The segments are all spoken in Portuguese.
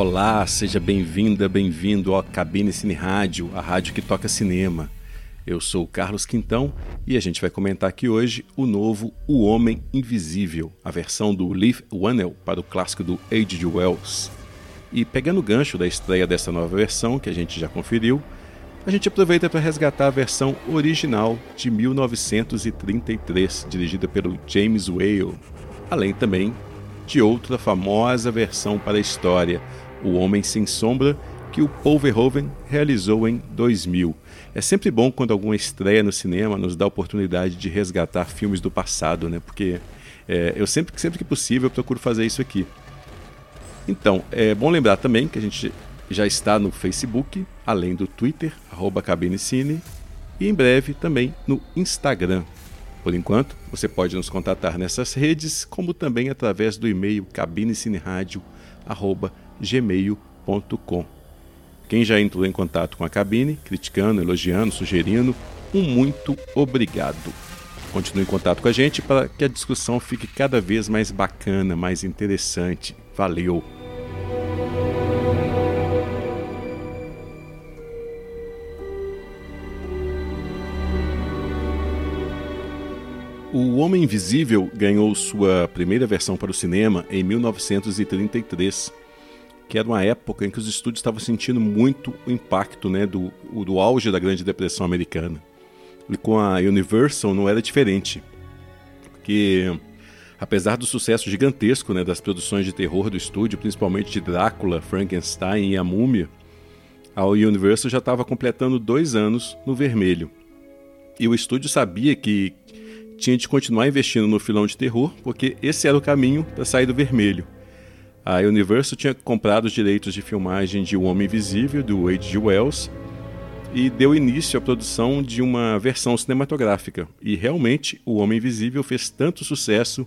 Olá, seja bem-vinda, bem-vindo ao Cabine Cine Rádio, a rádio que toca cinema. Eu sou Carlos Quintão e a gente vai comentar aqui hoje o novo O Homem Invisível, a versão do Leaf Whannell para o clássico do H.G. Wells. E pegando o gancho da estreia dessa nova versão, que a gente já conferiu, a gente aproveita para resgatar a versão original de 1933, dirigida pelo James Whale, além também de outra famosa versão para a história, O Homem Sem Sombra, que o Paul Verhoeven realizou em 2000. É sempre bom quando alguma estreia no cinema nos dá a oportunidade de resgatar filmes do passado, né? Porque é, eu sempre, sempre que possível procuro fazer isso aqui. Então, é bom lembrar também que a gente já está no Facebook, além do Twitter, arroba Cabinecine, e em breve também no Instagram. Por enquanto, você pode nos contatar nessas redes, como também através do e-mail cabinecineradio.gmail.com. Quem já entrou em contato com a cabine, criticando, elogiando, sugerindo, um muito obrigado. Continue em contato com a gente para que a discussão fique cada vez mais bacana, mais interessante. Valeu! O Homem Invisível ganhou sua primeira versão para o cinema em 1933 que era uma época em que os estúdios estavam sentindo muito o impacto né, do, do auge da Grande Depressão Americana. E com a Universal não era diferente, porque apesar do sucesso gigantesco né, das produções de terror do estúdio, principalmente de Drácula, Frankenstein e a Múmia, a Universal já estava completando dois anos no vermelho. E o estúdio sabia que tinha de continuar investindo no filão de terror, porque esse era o caminho para sair do vermelho. A Universal tinha comprado os direitos de filmagem de O Homem Invisível, do H.G. Wells, e deu início à produção de uma versão cinematográfica. E realmente O Homem Invisível fez tanto sucesso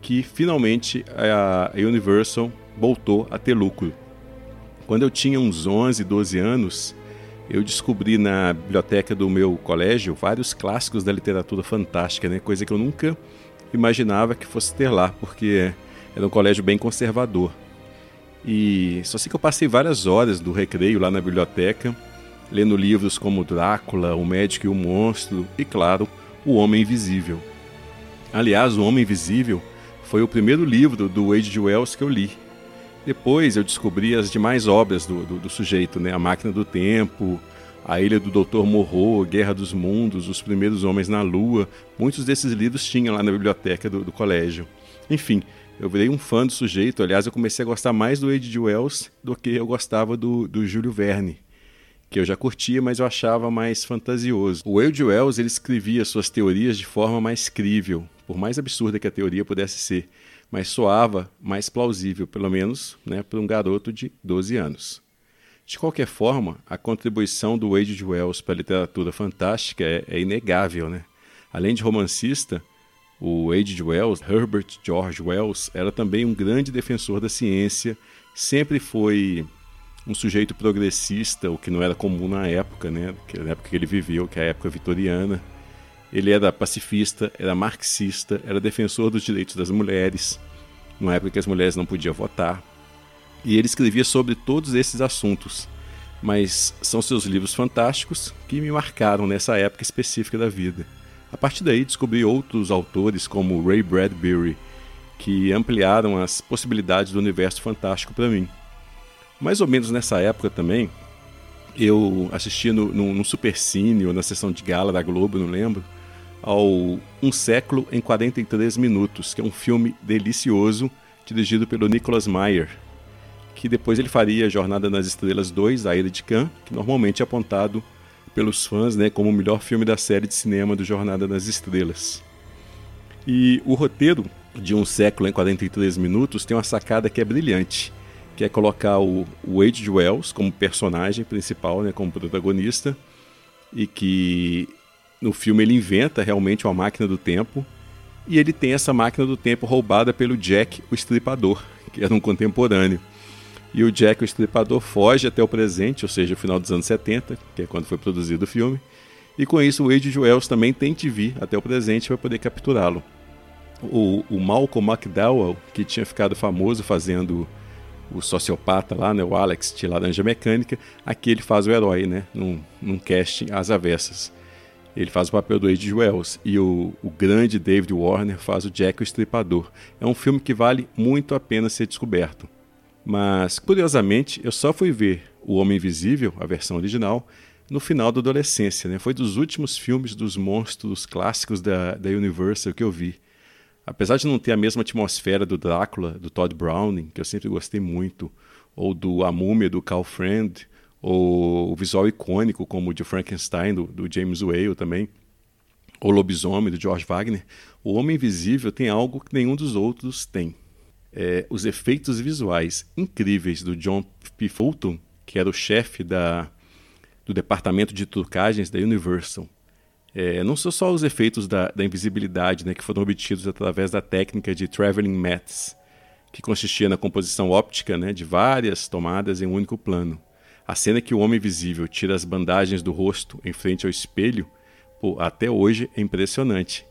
que finalmente a Universal voltou a ter lucro. Quando eu tinha uns 11, 12 anos, eu descobri na biblioteca do meu colégio vários clássicos da literatura fantástica, né? coisa que eu nunca imaginava que fosse ter lá, porque era um colégio bem conservador. E só sei que eu passei várias horas do recreio lá na biblioteca, lendo livros como Drácula, O Médico e o Monstro e, claro, O Homem Invisível. Aliás, O Homem Invisível foi o primeiro livro do H.G. Wells que eu li. Depois eu descobri as demais obras do, do, do sujeito, né? A Máquina do Tempo, A Ilha do Dr. Morro, Guerra dos Mundos, Os Primeiros Homens na Lua. Muitos desses livros tinham lá na biblioteca do, do colégio. Enfim, eu virei um fã do sujeito. Aliás, eu comecei a gostar mais do H.G. Wells do que eu gostava do, do Júlio Verne, que eu já curtia, mas eu achava mais fantasioso. O H.G. Wells ele escrevia suas teorias de forma mais crível, por mais absurda que a teoria pudesse ser, mas soava mais plausível, pelo menos né, para um garoto de 12 anos. De qualquer forma, a contribuição do H.G. Wells para a literatura fantástica é, é inegável. Né? Além de romancista, o H.G. Wells, Herbert George Wells, era também um grande defensor da ciência, sempre foi um sujeito progressista, o que não era comum na época, né? na época que ele viveu, que é a época vitoriana. Ele era pacifista, era marxista, era defensor dos direitos das mulheres, numa época que as mulheres não podiam votar. E ele escrevia sobre todos esses assuntos, mas são seus livros fantásticos que me marcaram nessa época específica da vida. A partir daí descobri outros autores como Ray Bradbury, que ampliaram as possibilidades do universo fantástico para mim. Mais ou menos nessa época também, eu assisti no, no, no Supercine ou na sessão de gala da Globo, não lembro, ao Um Século em 43 Minutos, que é um filme delicioso dirigido pelo Nicholas Meyer, que depois ele faria Jornada nas Estrelas 2, A Ilha de Khan, que normalmente é apontado pelos fãs né, como o melhor filme da série de cinema do Jornada nas Estrelas. E o roteiro de Um Século em 43 Minutos tem uma sacada que é brilhante, que é colocar o, H.G. Wells como personagem principal, né, como protagonista, e que no filme ele inventa realmente uma máquina do tempo, e ele tem essa máquina do tempo roubada pelo Jack, o estripador, que era um contemporâneo. E o Jack, o Estripador, foge até o presente, ou seja, o final dos anos 70, que é quando foi produzido o filme. E com isso, o Wade Wells também tem que vir até o presente para poder capturá-lo. O, o Malcolm McDowell, que tinha ficado famoso fazendo o sociopata lá, né, o Alex de Laranja Mecânica, aqui ele faz o herói, né, num, num casting às avessas. Ele faz o papel do Age Wells e o, o grande David Warner faz o Jack o Estripador. É um filme que vale muito a pena ser descoberto. Mas, curiosamente, eu só fui ver O Homem Invisível, a versão original, no final da adolescência. Né? Foi dos últimos filmes dos monstros clássicos da, da Universal que eu vi. Apesar de não ter a mesma atmosfera do Drácula, do Todd Browning, que eu sempre gostei muito, ou do A Múmia, do Carl Friend, ou o visual icônico, como o de Frankenstein, do, do James Whale também, ou Lobisomem, do George Wagner, o Homem Invisível tem algo que nenhum dos outros tem. É, os efeitos visuais incríveis do John P. Fulton, que era o chefe da, do departamento de trucagens da Universal. É, não são só os efeitos da, da invisibilidade né, que foram obtidos através da técnica de Traveling Maths, que consistia na composição óptica né, de várias tomadas em um único plano. A cena que o homem visível tira as bandagens do rosto em frente ao espelho, pô, até hoje é impressionante.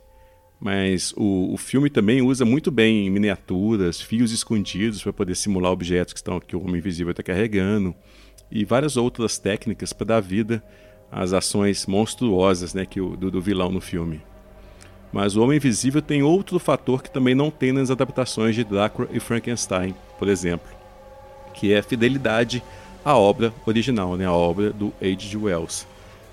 Mas o, o, filme também usa muito bem miniaturas, fios escondidos para poder simular objetos que, estão, que o homem invisível está carregando e várias outras técnicas para dar vida às ações monstruosas né, que o, do, do vilão no filme. Mas o Homem Invisível tem outro fator que também não tem nas adaptações de Drácula e Frankenstein, por exemplo, que é a fidelidade à obra original, né, a obra do H.G. Wells.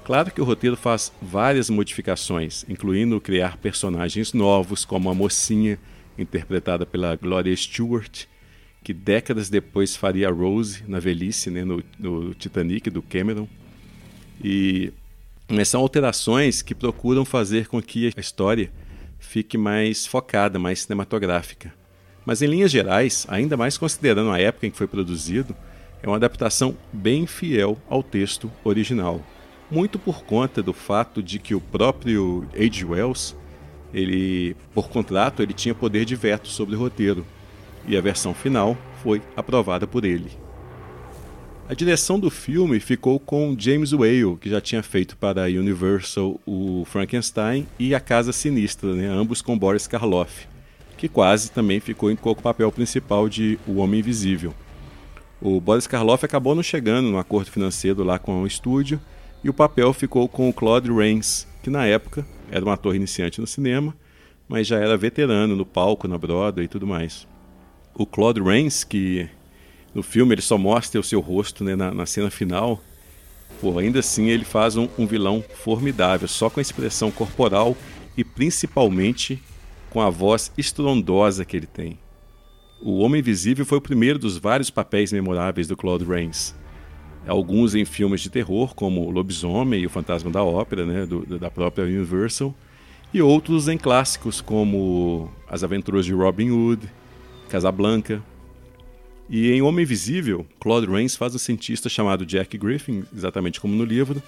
Claro que o roteiro faz várias modificações, incluindo criar personagens novos, como a mocinha, interpretada pela Gloria Stewart, que décadas depois faria Rose na velhice, né, no, no Titanic do Cameron. E mas são alterações que procuram fazer com que a história fique mais focada, mais cinematográfica. Mas em linhas gerais, ainda mais considerando a época em que foi produzido, é uma adaptação bem fiel ao texto original. Muito por conta do fato de que o próprio H. Wells, ele, por contrato, ele tinha poder de veto sobre o roteiro e a versão final foi aprovada por ele. A direção do filme ficou com James Whale, que já tinha feito para a Universal o Frankenstein e A Casa Sinistra, né, ambos com Boris Karloff, que quase também ficou com o papel principal de O Homem Invisível. O Boris Karloff acabou não chegando no acordo financeiro lá com o estúdio e o papel ficou com o Claude Rains, que na época era um ator iniciante no cinema, mas já era veterano no palco, na Broadway e tudo mais o Claude Rains, que no filme ele só mostra o seu rosto né, na, na, cena final, ainda assim ele faz um, um vilão formidável, só com a expressão corporal e principalmente com a voz estrondosa que ele tem. O Homem Invisível foi o primeiro dos vários papéis memoráveis do Claude Rains. Alguns em filmes de terror, como Lobisomem e O Fantasma da Ópera, né, do, da própria Universal, e outros em clássicos como As Aventuras de Robin Hood, Casablanca. E em Homem Invisível, Claude Rains faz um cientista chamado Jack Griffin, exatamente como no livro,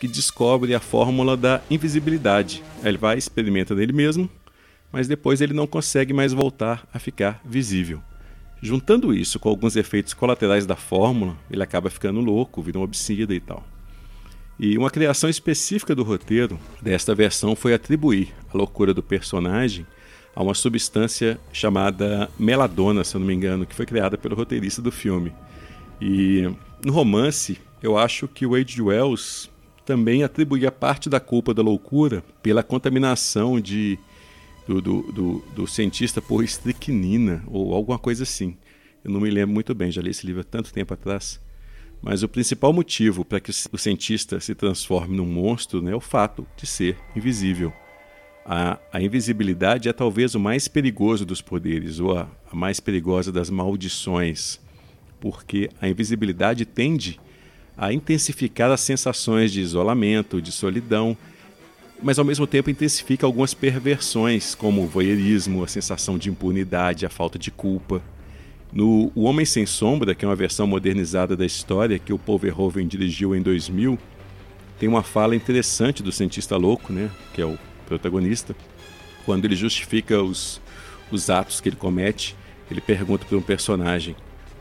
que descobre a fórmula da invisibilidade. Ele vai experimenta nele mesmo, mas depois ele não consegue mais voltar a ficar visível. Juntando isso com alguns efeitos colaterais da fórmula, ele acaba ficando louco, vira um obsida e tal. E uma criação específica do roteiro desta versão foi atribuir a loucura do personagem a uma substância chamada meladona, se eu não me engano, que foi criada pelo roteirista do filme. E no romance, eu acho que o H. Wells também atribuía parte da culpa da loucura pela contaminação de, do, do, do, do cientista por estricnina ou alguma coisa assim. Eu não me lembro muito bem, já li esse livro há tanto tempo atrás. Mas o principal motivo para que o cientista se transforme num monstro né, é o fato de ser invisível. A, a, invisibilidade é talvez o mais perigoso dos poderes, ou a, a mais perigosa das maldições, porque a invisibilidade tende a intensificar as sensações de isolamento, de solidão, mas ao mesmo tempo intensifica algumas perversões, como o voyeurismo, a sensação de impunidade, a falta de culpa. No O Homem Sem Sombra, que é uma versão modernizada da história que o Paul Verhoeven dirigiu em 2000, tem uma fala interessante do cientista louco, né, que é o protagonista, quando ele justifica os, os atos que ele comete, ele pergunta para um personagem: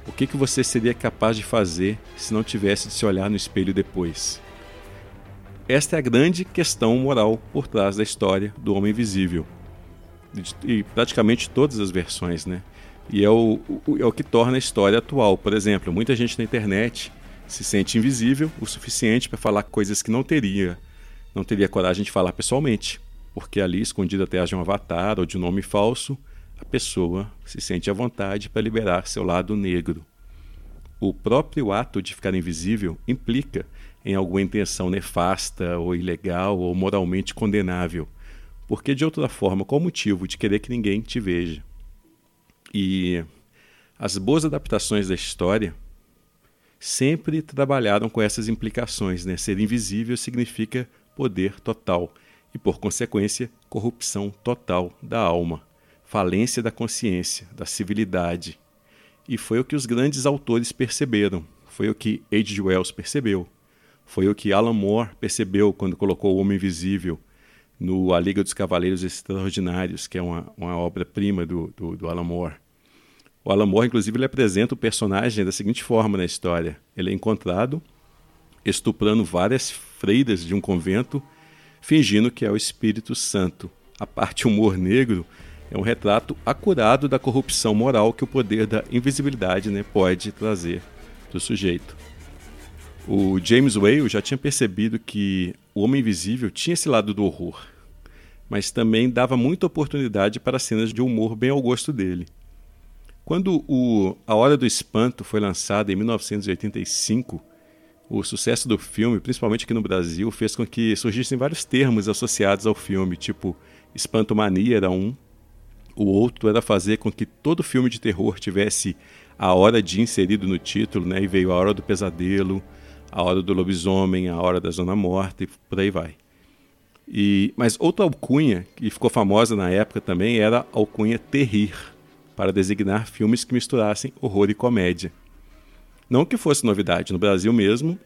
O que, que você seria capaz de fazer se não tivesse de se olhar no espelho depois? Esta é a grande questão moral por trás da história do Homem Invisível. E praticamente todas as versões, né? E é o, é o que torna a história atual. Por exemplo, muita gente na internet se sente invisível o suficiente para falar coisas que não teria, não teria coragem de falar pessoalmente, porque ali, escondido atrás de um avatar ou de um nome falso, a pessoa se sente à vontade para liberar seu lado negro. O próprio ato de ficar invisível implica em alguma intenção nefasta ou ilegal ou moralmente condenável, porque de outra forma, qual o motivo de querer que ninguém te veja? E as boas adaptações da história sempre trabalharam com essas implicações. Né? Ser invisível significa poder total e, por consequência, corrupção total da alma, falência da consciência, da civilidade. E foi o que os grandes autores perceberam, foi o que H.G. Wells percebeu, foi o que Alan Moore percebeu quando colocou O Homem Invisível no A Liga dos Cavaleiros Extraordinários, que é uma, uma obra-prima do, do, do Alan Moore. O Alan Moore, inclusive, ele apresenta o personagem da seguinte forma na história: ele é encontrado estuprando várias freiras de um convento, fingindo que é o Espírito Santo. A parte humor negro é um retrato acurado da corrupção moral que o poder da invisibilidade né, pode trazer do sujeito. O James Whale já tinha percebido que o Homem Invisível tinha esse lado do horror, mas também dava muita oportunidade para cenas de humor bem ao gosto dele. Quando o A Hora do Espanto foi lançado em 1985, o sucesso do filme, principalmente aqui no Brasil, fez com que surgissem vários termos associados ao filme, tipo espantomania era um, o outro era fazer com que todo filme de terror tivesse a hora de inserido no título, né? E veio a hora do pesadelo, a hora do lobisomem, a hora da zona morta e por aí vai. E, mas outra alcunha que ficou famosa na época também era a alcunha terrir, para designar filmes que misturassem horror e comédia. Não que fosse novidade, no Brasil mesmo,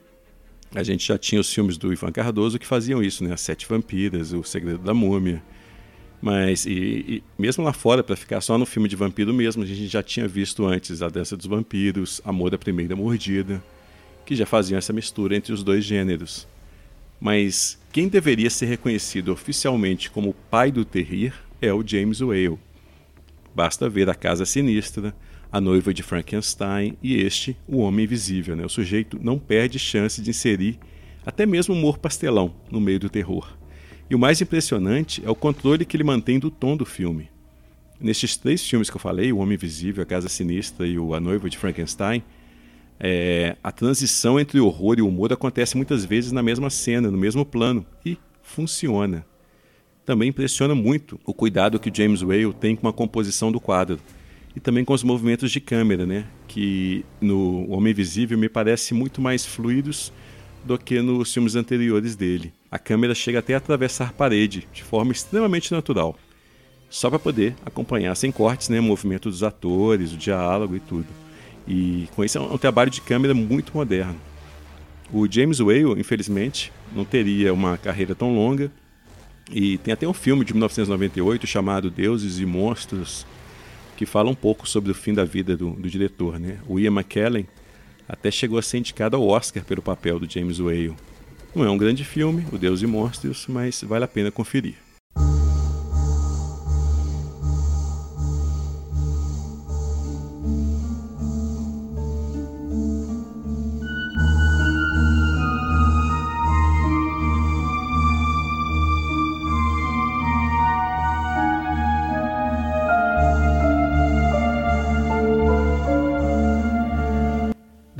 a gente já tinha os filmes do Ivan Cardoso que faziam isso, né? As Sete Vampiras, O Segredo da Múmia. Mas, e, e mesmo lá fora, para ficar só no filme de vampiro mesmo, a gente já tinha visto antes A Dança dos Vampiros, Amor da Primeira Mordida, que já faziam essa mistura entre os dois gêneros. Mas quem deveria ser reconhecido oficialmente como pai do terrir é o James Whale, Basta ver a Casa Sinistra, a noiva de Frankenstein e este, o Homem Invisível. Né? O sujeito não perde chance de inserir até mesmo humor pastelão no meio do terror. E o mais impressionante é o controle que ele mantém do tom do filme. Nestes três filmes que eu falei, O Homem Invisível, A Casa Sinistra e A Noiva de Frankenstein, é, a transição entre o horror e o humor acontece muitas vezes na mesma cena, no mesmo plano, e funciona. Também impressiona muito o cuidado que James Whale tem com a composição do quadro e também com os movimentos de câmera, né? Que no Homem Invisível me parece muito mais fluidos do que nos filmes anteriores dele. A câmera chega até a atravessar parede de forma extremamente natural, só para poder acompanhar sem cortes, né, o movimento dos atores, o diálogo e tudo. E com isso é um trabalho de câmera muito moderno. O James Whale, infelizmente, não teria uma carreira tão longa e tem até um filme de 1998 chamado Deuses e Monstros, que fala um pouco sobre o fim da vida do, do diretor. Né? O Ian McKellen até chegou a ser indicado ao Oscar pelo papel do James Whale. Não é um grande filme, O Deus e Monstros, mas vale a pena conferir.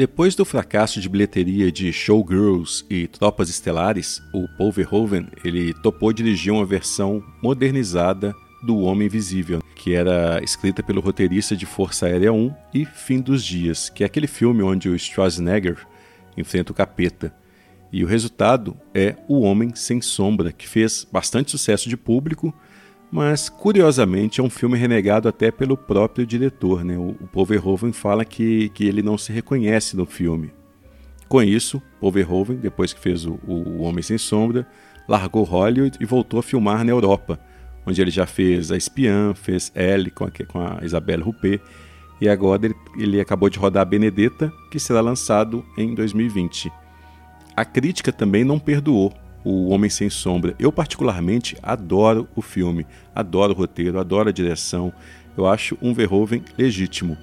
Depois do fracasso de bilheteria de Showgirls e Tropas Estelares, o Paul Verhoeven ele topou dirigir uma versão modernizada do Homem Invisível, que era escrita pelo roteirista de Força Aérea 1 e Fim dos Dias, que é aquele filme onde o Schwarzenegger enfrenta o capeta. E o resultado é O Homem Sem Sombra, que fez bastante sucesso de público, mas curiosamente é um filme renegado até pelo próprio diretor. Né? O, Paul Verhoeven fala que, que ele não se reconhece no filme. Com isso, Paul Verhoeven, depois que fez o, o Homem Sem Sombra, largou Hollywood e voltou a filmar na Europa, onde ele já fez A Espiã, fez Elle com a, com a Isabelle Huppert, e agora ele, ele acabou de rodar Benedetta, que será lançado em 2020. A crítica também não perdoou O Homem Sem Sombra. Eu, particularmente, adoro o filme, adoro o roteiro, adoro a direção. Eu acho um Verhoeven legítimo.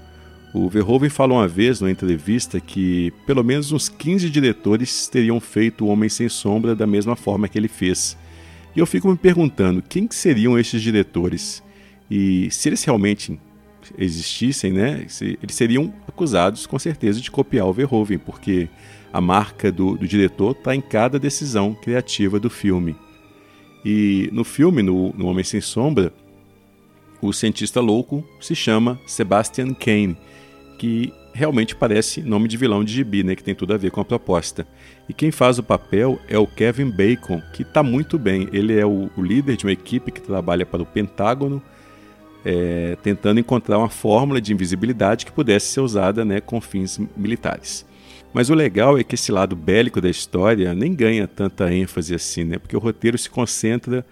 O Verhoeven falou uma vez numa entrevista que pelo menos uns 15 diretores teriam feito O Homem Sem Sombra da mesma forma que ele fez. E eu fico me perguntando quem que seriam esses diretores e se eles realmente existissem, né, eles seriam acusados com certeza de copiar o Verhoeven, porque a marca do, do diretor está em cada decisão criativa do filme. E no filme, no, no Homem Sem Sombra, o cientista louco se chama Sebastian Kane, que realmente parece nome de vilão de gibi, né, que tem tudo a ver com a proposta. E quem faz o papel é o Kevin Bacon, que está muito bem. Ele é o, o, líder de uma equipe que trabalha para o Pentágono, é, tentando encontrar uma fórmula de invisibilidade que pudesse ser usada né, com fins militares. Mas o legal é que esse lado bélico da história nem ganha tanta ênfase assim, né? Porque o roteiro se concentra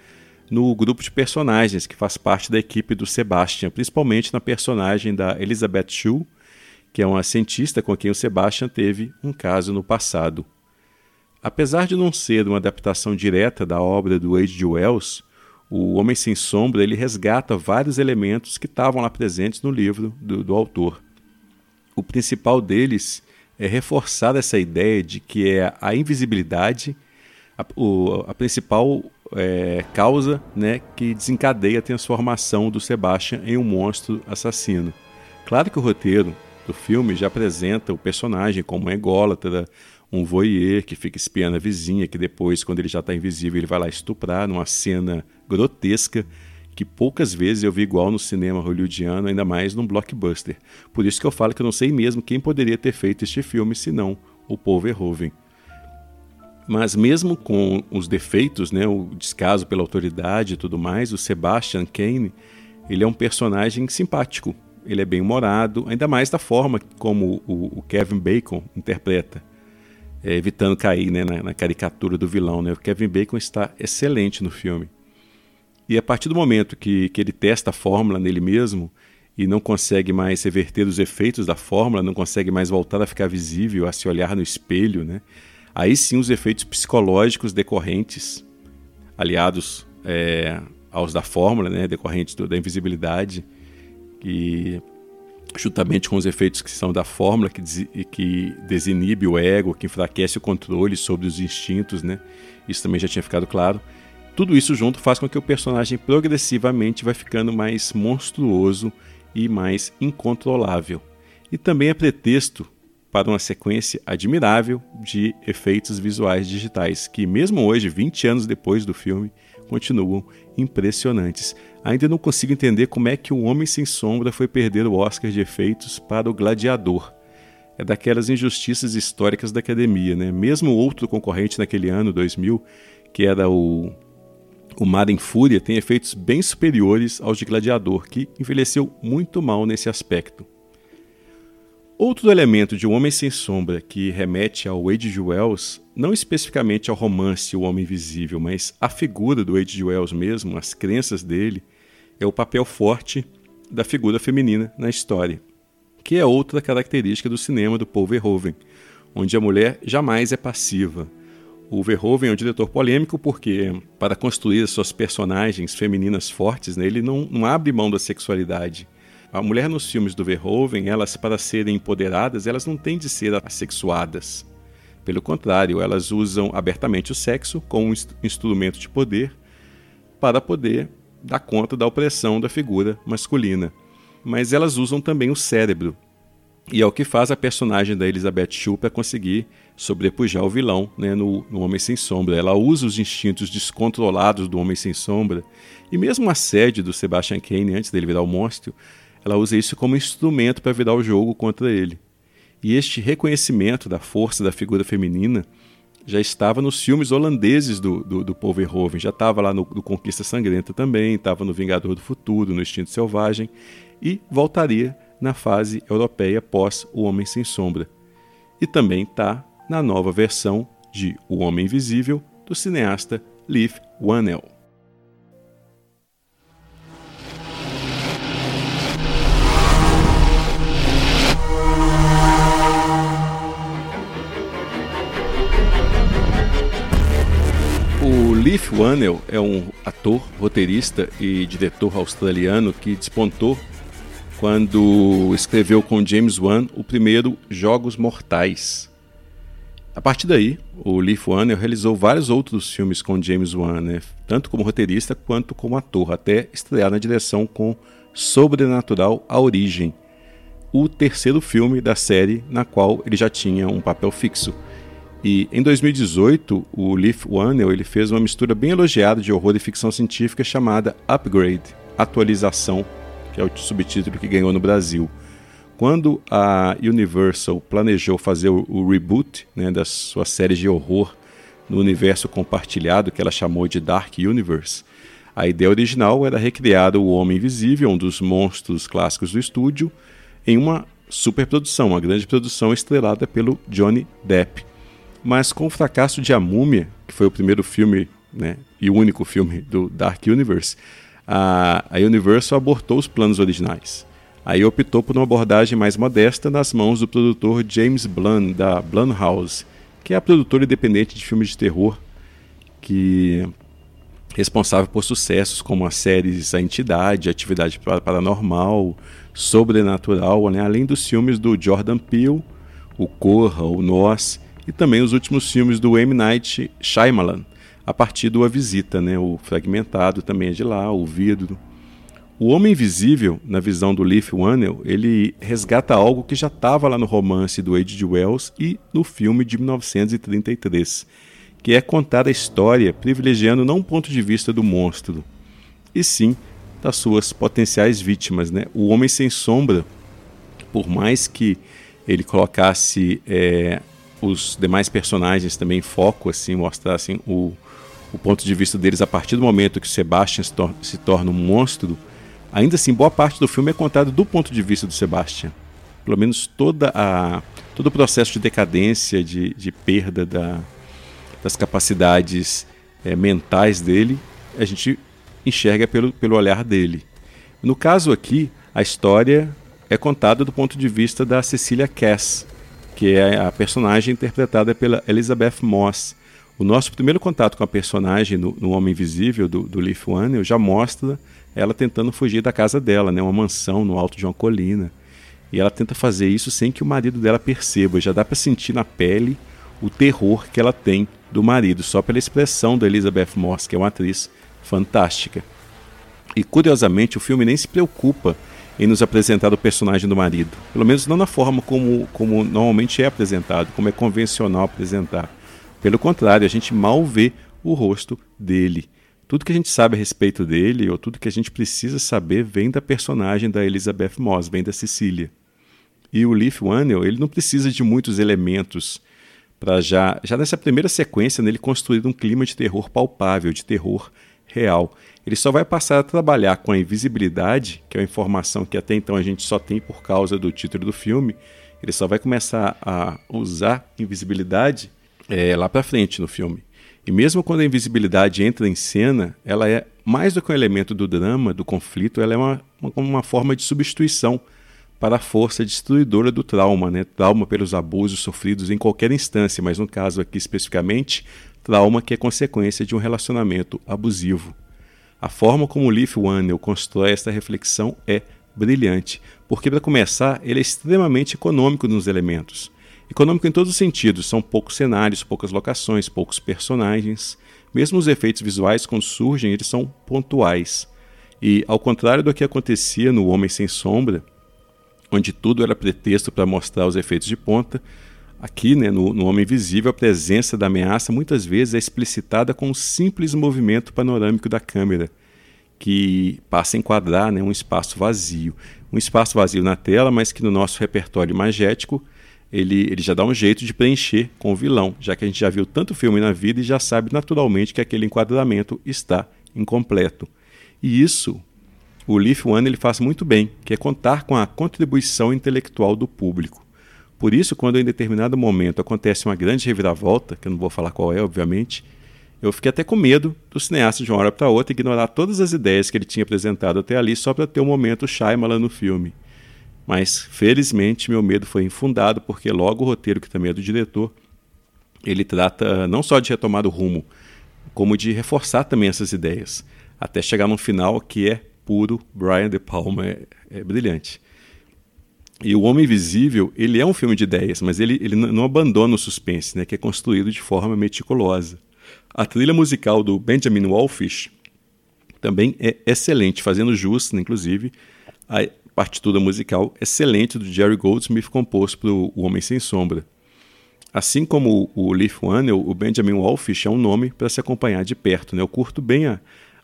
no grupo de personagens que faz parte da equipe do Sebastian, principalmente na personagem da Elizabeth Shue, que é uma cientista com quem o Sebastian teve um caso no passado. Apesar de não ser uma adaptação direta da obra do H.G. Wells, o Homem Sem Sombra ele resgata vários elementos que estavam lá presentes no livro do, do autor. O principal deles é reforçar essa ideia de que é a invisibilidade a, o, a principal é, causa né, que desencadeia a transformação do Sebastian em um monstro assassino. Claro que o roteiro do filme já apresenta o personagem como um ególatra, um voyeur que fica espiando a vizinha, que depois, quando ele já está invisível, ele vai lá estuprar numa cena grotesca que poucas vezes eu vi igual no cinema hollywoodiano, ainda mais num blockbuster. Por isso que eu falo que eu não sei mesmo quem poderia ter feito este filme senão o Paul Verhoeven. Mas mesmo com os defeitos, né, o descaso pela autoridade e tudo mais, o Sebastian Kane, ele é um personagem simpático. Ele é bem humorado, ainda mais da forma como o, o Kevin Bacon interpreta, é, evitando cair né, na, na, caricatura do vilão. Né? O Kevin Bacon está excelente no filme. E a partir do momento que, que ele testa a fórmula nele mesmo e não consegue mais reverter os efeitos da fórmula, não consegue mais voltar a ficar visível, a se olhar no espelho, né? aí sim os efeitos psicológicos decorrentes, aliados é, aos da fórmula, né, decorrentes do, da invisibilidade, que juntamente com os efeitos que são da fórmula, que, des, que desinibe o ego, que enfraquece o controle sobre os instintos, né? Isso também já tinha ficado claro. Tudo isso junto faz com que o personagem progressivamente vai ficando mais monstruoso e mais incontrolável. E também é pretexto para uma sequência admirável de efeitos visuais digitais, que mesmo hoje, 20 anos depois do filme, continuam impressionantes. Ainda não consigo entender como é que o Homem Sem Sombra foi perder o Oscar de efeitos para o Gladiador. É daquelas injustiças históricas da academia, né? Mesmo outro concorrente naquele ano, 2000, que era o o Mar em Fúria tem efeitos bem superiores aos de Gladiador, que envelheceu muito mal nesse aspecto. Outro elemento de O Homem Sem Sombra que remete ao H.G. Wells, não especificamente ao romance O Homem Invisível, mas à figura do H.G. Wells mesmo, as crenças dele, é o papel forte da figura feminina na história, que é outra característica do cinema do Paul Verhoeven, onde a mulher jamais é passiva, o Verhoeven é um diretor polêmico porque, para construir suas personagens femininas fortes, né, ele não, não abre mão da sexualidade. A mulher nos filmes do Verhoeven, elas para serem empoderadas, elas não têm de ser assexuadas. Pelo contrário, elas usam abertamente o sexo como um instrumento de poder para poder dar conta da opressão da figura masculina. Mas elas usam também o cérebro. E é o que faz a personagem da Elizabeth Shue para conseguir sobrepujar o vilão né, no, no, Homem Sem Sombra. Ela usa os instintos descontrolados do Homem Sem Sombra e mesmo a sede do Sebastian Kane antes dele virar o monstro, ela usa isso como instrumento para virar o jogo contra ele. E este reconhecimento da força da figura feminina já estava nos filmes holandeses do, do, do Paul Verhoeven, já estava lá no, no Conquista Sangrenta também, estava no Vingador do Futuro, no Instinto Selvagem e voltaria na fase europeia pós O Homem Sem Sombra. E também está na nova versão de O Homem Invisível do cineasta Leif Whannell. Leif Whannell é um ator, roteirista e diretor australiano que despontou quando escreveu com James Wan o primeiro Jogos Mortais. A partir daí, o Leif Whannell realizou vários outros filmes com James Wan, né? tanto como roteirista quanto como ator, até estrear na direção com Sobrenatural A Origem, o terceiro filme da série na qual ele já tinha um papel fixo. E em 2018, o Leif Whannell ele fez uma mistura bem elogiada de horror e ficção científica chamada Upgrade, Atualização, que é o subtítulo que ganhou no Brasil. Quando a Universal planejou fazer o, reboot né, das suas séries de horror no universo compartilhado, que ela chamou de Dark Universe, a ideia original era recriar o Homem Invisível, um dos monstros clássicos do estúdio, em uma superprodução, uma grande produção estrelada pelo Johnny Depp. Mas com o fracasso de A Múmia, que foi o primeiro filme né, e o único filme do Dark Universe, a, a Universal abortou os planos originais. Aí optou por uma abordagem mais modesta nas mãos do produtor James Blum, da Blumhouse, que é a produtora independente de filmes de terror, que responsável por sucessos como as séries A Entidade, Atividade Paranormal, Sobrenatural, né? além dos filmes do Jordan Peele, O Corra, O Nós, e também os últimos filmes do M. Night Shyamalan, a partir do A Visita, né? o Fragmentado também é de lá, O Vidro, o Homem Invisível, na visão do Leaf Whannell, ele resgata algo que já estava lá no romance do H.G. Wells e no filme de 1933, que é contar a história privilegiando não o ponto de vista do monstro, e sim das suas potenciais vítimas. Né? O Homem Sem Sombra, por mais que ele colocasse é, os demais personagens também em foco, assim, mostrassem o, o ponto de vista deles a partir do momento que Sebastian se, tor se torna um monstro, Ainda assim, boa parte do filme é contado do ponto de vista do Sebastian. Pelo menos toda a, todo o processo de decadência, de, de perda da, das capacidades é, mentais dele, a gente enxerga pelo, pelo olhar dele. No caso aqui, a história é contada do ponto de vista da Cecilia Cass, que é a personagem interpretada pela Elizabeth Moss. O nosso primeiro contato com a personagem no, no Homem Invisível, do, do Leaf One, já mostra ela tentando fugir da casa dela, né, uma mansão no alto de uma colina. E ela tenta fazer isso sem que o marido dela perceba. Já dá para sentir na pele o terror que ela tem do marido, só pela expressão da Elizabeth Moss, que é uma atriz fantástica. E curiosamente, o filme nem se preocupa em nos apresentar o personagem do marido. Pelo menos não na forma como, como normalmente é apresentado, como é convencional apresentar. Pelo contrário, a gente mal vê o rosto dele. Tudo que a gente sabe a respeito dele, ou tudo que a gente precisa saber, vem da personagem da Elizabeth Moss, vem da Cecília. E o Leaf Whannell, ele não precisa de muitos elementos para já, já nessa primeira sequência, nele construir um clima de terror palpável, de terror real. Ele só vai passar a trabalhar com a invisibilidade, que é uma informação que até então a gente só tem por causa do título do filme. Ele só vai começar a usar invisibilidade é, lá para frente no filme. E mesmo quando a invisibilidade entra em cena, ela é mais do que um elemento do drama, do conflito, ela é uma, uma forma de substituição para a força destruidora do trauma, né? trauma pelos abusos sofridos em qualquer instância, mas no caso aqui especificamente, trauma que é consequência de um relacionamento abusivo. A forma como Leaf Whannell constrói esta reflexão é brilhante, porque para começar, ele é extremamente econômico nos elementos. Econômico em todos os sentidos, são poucos cenários, poucas locações, poucos personagens. Mesmo os efeitos visuais, quando surgem, eles são pontuais. E, ao contrário do que acontecia no Homem Sem Sombra, onde tudo era pretexto para mostrar os efeitos de ponta, aqui, né, no, no Homem Invisível, a presença da ameaça muitas vezes é explicitada com um simples movimento panorâmico da câmera, que passa a enquadrar né, um espaço vazio. Um espaço vazio na tela, mas que no nosso repertório imagético ele, ele já dá um jeito de preencher com o vilão, já que a gente já viu tanto filme na vida e já sabe naturalmente que aquele enquadramento está incompleto. E isso o Leaf One ele faz muito bem, que é contar com a contribuição intelectual do público. Por isso, quando em determinado momento acontece uma grande reviravolta, que eu não vou falar qual é, obviamente, eu fiquei até com medo do cineasta de uma hora para outra ignorar todas as ideias que ele tinha apresentado até ali só para ter o um momento Shyamalan no filme. Mas, felizmente, meu medo foi infundado, porque logo o roteiro, que também é do diretor, ele trata não só de retomar o rumo como de reforçar também essas ideias, até chegar no final que é puro Brian De Palma, é, é brilhante. E O Homem Invisível, ele é um filme de ideias, mas ele, ele não abandona o suspense, né, que é construído de forma meticulosa. A trilha musical do Benjamin Wallfish também é excelente, fazendo jus, inclusive, a partitura musical excelente do Jerry Goldsmith composto para O Homem Sem Sombra. Assim como o Leaf Whannell, o Benjamin Wallfish é um nome para se acompanhar de perto. Né? Eu curto bem a,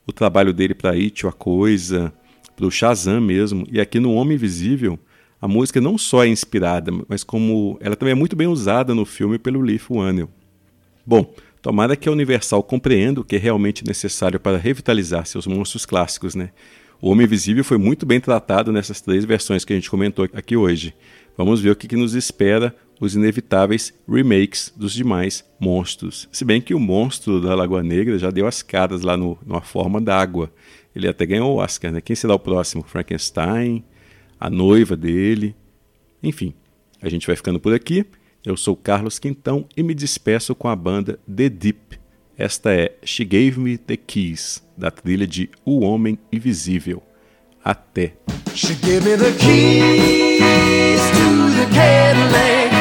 o trabalho dele para It, A Coisa, para o Shazam mesmo. E aqui no Homem Invisível, a música não só é inspirada, mas como ela também é muito bem usada no filme pelo Leaf Whannell. Bom, tomara que a Universal compreenda o que é realmente necessário para revitalizar seus monstros clássicos, né? O Homem Invisível foi muito bem tratado nessas três versões que a gente comentou aqui hoje. Vamos ver o que, que nos espera os inevitáveis remakes dos demais monstros. Se bem que o monstro da Lagoa Negra já deu as caras lá no, numa forma d'água. Ele até ganhou o Oscar, né? Quem será o próximo? Frankenstein? a noiva dele. Enfim, a gente vai ficando por aqui. Eu sou Carlos Quintão e me despeço com a banda The Deep. Esta é She Gave Me the Keys, da trilha de O Homem Invisível. Até. She gave me the keys to the Cadillac.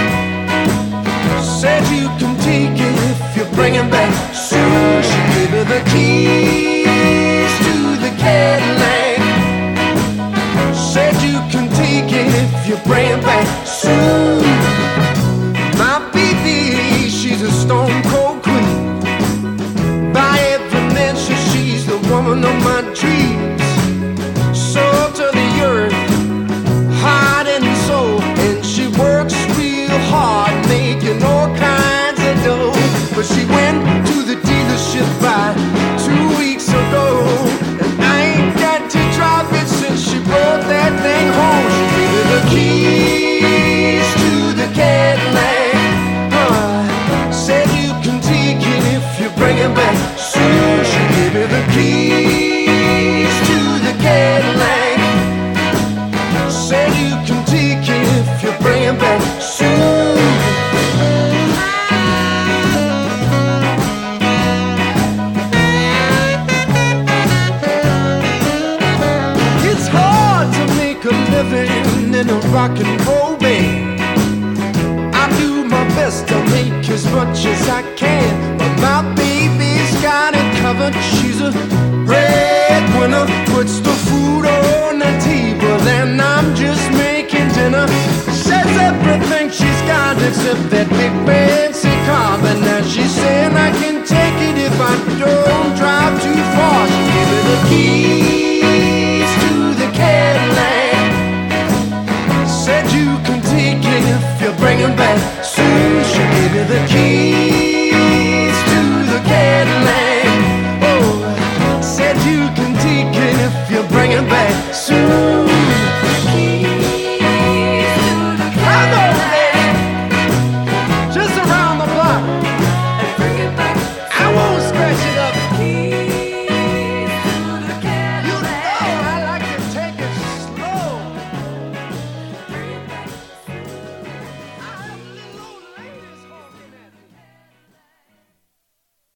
Said you can take it if you bring it back soon. She gave me the keys to the Cadillac. if you bring back soon. My baby, she's a stone woman no man.